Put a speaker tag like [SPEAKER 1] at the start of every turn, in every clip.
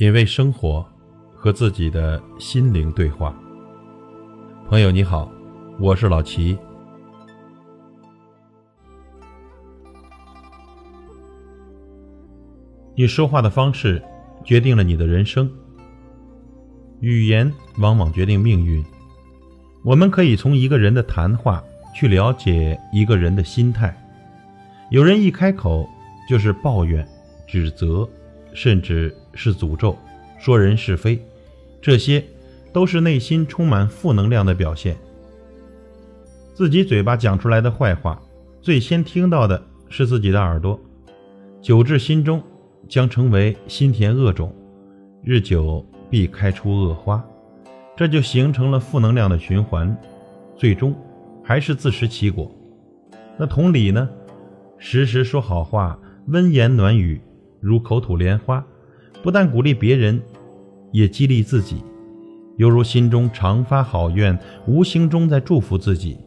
[SPEAKER 1] 品味生活，和自己的心灵对话。朋友你好，我是老齐。你说话的方式决定了你的人生，语言往往决定命运。我们可以从一个人的谈话去了解一个人的心态。有人一开口就是抱怨、指责，甚至是诅咒，说人是非，这些都是内心充满负能量的表现。自己嘴巴讲出来的坏话，最先听到的是自己的耳朵，久至心中。将成为心田恶种，日久必开出恶花，这就形成了负能量的循环，最终还是自食其果。那同理呢？时时说好话，温言暖语，如口吐莲花，不但鼓励别人，也激励自己，犹如心中常发好愿，无形中在祝福自己。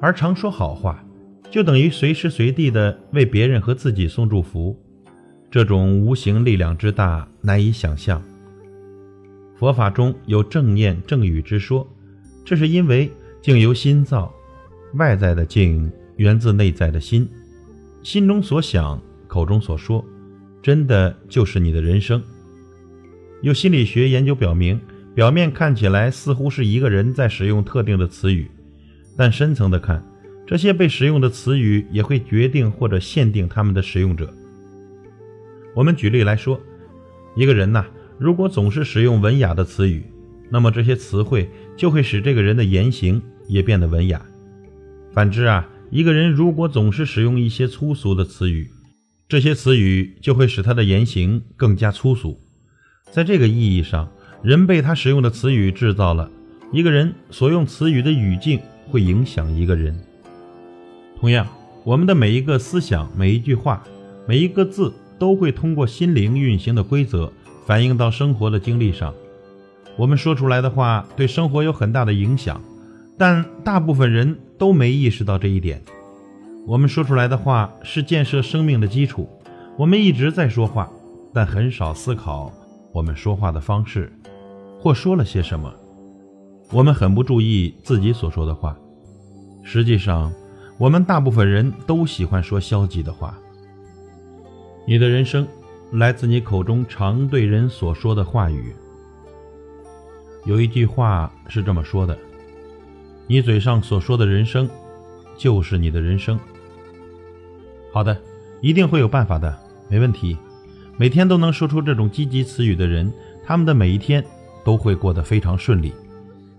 [SPEAKER 1] 而常说好话，就等于随时随地的为别人和自己送祝福。这种无形力量之大，难以想象。佛法中有正念正语之说，这是因为境由心造，外在的境源自内在的心，心中所想，口中所说，真的就是你的人生。有心理学研究表明，表面看起来似乎是一个人在使用特定的词语，但深层的看，这些被使用的词语也会决定或者限定他们的使用者。我们举例来说，一个人呐，如果总是使用文雅的词语，那么这些词汇就会使这个人的言行也变得文雅。反之啊，一个人如果总是使用一些粗俗的词语，这些词语就会使他的言行更加粗俗。在这个意义上，人被他使用的词语制造了。一个人所用词语的语境会影响一个人。同样，我们的每一个思想、每一句话、每一个字。都会通过心灵运行的规则反映到生活的经历上。我们说出来的话对生活有很大的影响，但大部分人都没意识到这一点。我们说出来的话是建设生命的基础。我们一直在说话，但很少思考我们说话的方式，或说了些什么。我们很不注意自己所说的话。实际上，我们大部分人都喜欢说消极的话。你的人生来自你口中常对人所说的话语。有一句话是这么说的：“你嘴上所说的人生，就是你的人生。”好的，一定会有办法的，没问题。每天都能说出这种积极词语的人，他们的每一天都会过得非常顺利。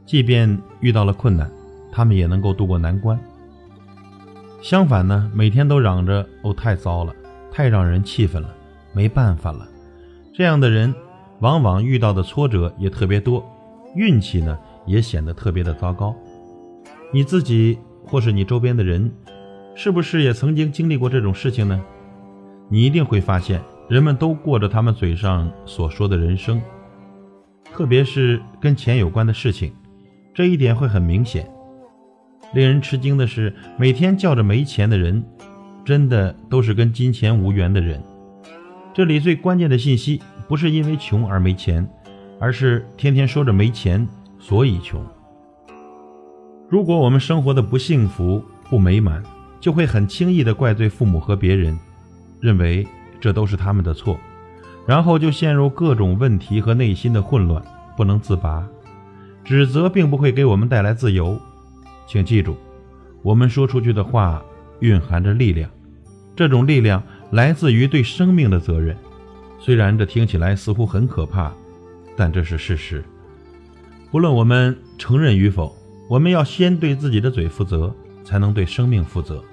[SPEAKER 1] 即便遇到了困难，他们也能够度过难关。相反呢，每天都嚷着“哦，太糟了”。太让人气愤了，没办法了。这样的人，往往遇到的挫折也特别多，运气呢也显得特别的糟糕。你自己或是你周边的人，是不是也曾经经历过这种事情呢？你一定会发现，人们都过着他们嘴上所说的人生，特别是跟钱有关的事情，这一点会很明显。令人吃惊的是，每天叫着没钱的人。真的都是跟金钱无缘的人。这里最关键的信息不是因为穷而没钱，而是天天说着没钱，所以穷。如果我们生活的不幸福、不美满，就会很轻易的怪罪父母和别人，认为这都是他们的错，然后就陷入各种问题和内心的混乱，不能自拔。指责并不会给我们带来自由，请记住，我们说出去的话蕴含着力量。这种力量来自于对生命的责任，虽然这听起来似乎很可怕，但这是事实。不论我们承认与否，我们要先对自己的嘴负责，才能对生命负责。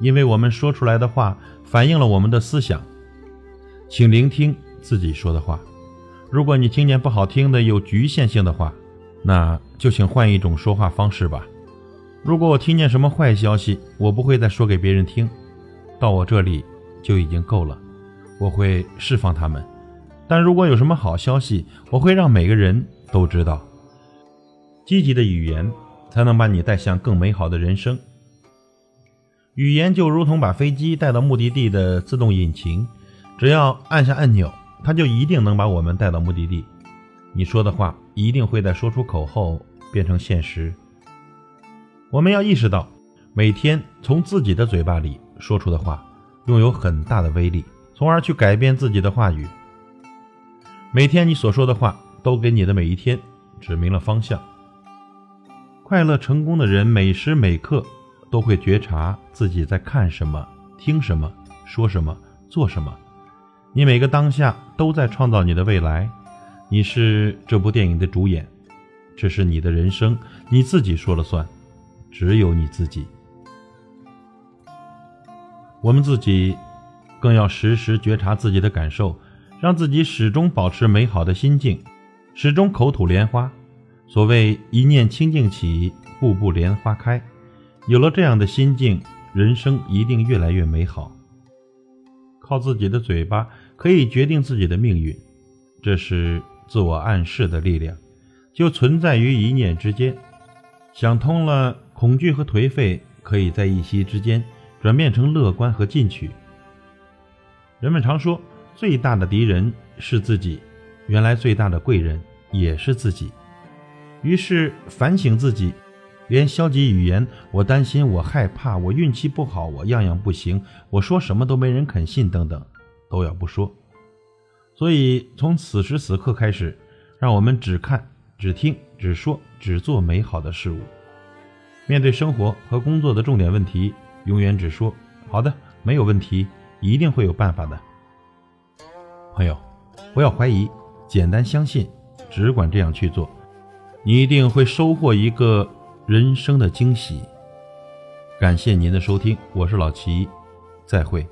[SPEAKER 1] 因为我们说出来的话反映了我们的思想。请聆听自己说的话。如果你听见不好听的、有局限性的话，那就请换一种说话方式吧。如果我听见什么坏消息，我不会再说给别人听。到我这里就已经够了，我会释放他们。但如果有什么好消息，我会让每个人都知道。积极的语言才能把你带向更美好的人生。语言就如同把飞机带到目的地的自动引擎，只要按下按钮，它就一定能把我们带到目的地。你说的话一定会在说出口后变成现实。我们要意识到，每天从自己的嘴巴里说出的话，拥有很大的威力，从而去改变自己的话语。每天你所说的话，都给你的每一天指明了方向。快乐成功的人，每时每刻都会觉察自己在看什么、听什么、说什么、做什么。你每个当下都在创造你的未来。你是这部电影的主演，这是你的人生，你自己说了算，只有你自己。我们自己更要时时觉察自己的感受，让自己始终保持美好的心境，始终口吐莲花。所谓一念清净起，步步莲花开。有了这样的心境，人生一定越来越美好。靠自己的嘴巴可以决定自己的命运，这是。自我暗示的力量，就存在于一念之间。想通了，恐惧和颓废可以在一息之间转变成乐观和进取。人们常说，最大的敌人是自己，原来最大的贵人也是自己。于是反省自己，连消极语言“我担心，我害怕，我运气不好，我样样不行，我说什么都没人肯信”等等，都要不说。所以，从此时此刻开始，让我们只看、只听、只说、只做美好的事物。面对生活和工作的重点问题，永远只说“好的，没有问题，一定会有办法的”。朋友，不要怀疑，简单相信，只管这样去做，你一定会收获一个人生的惊喜。感谢您的收听，我是老齐，再会。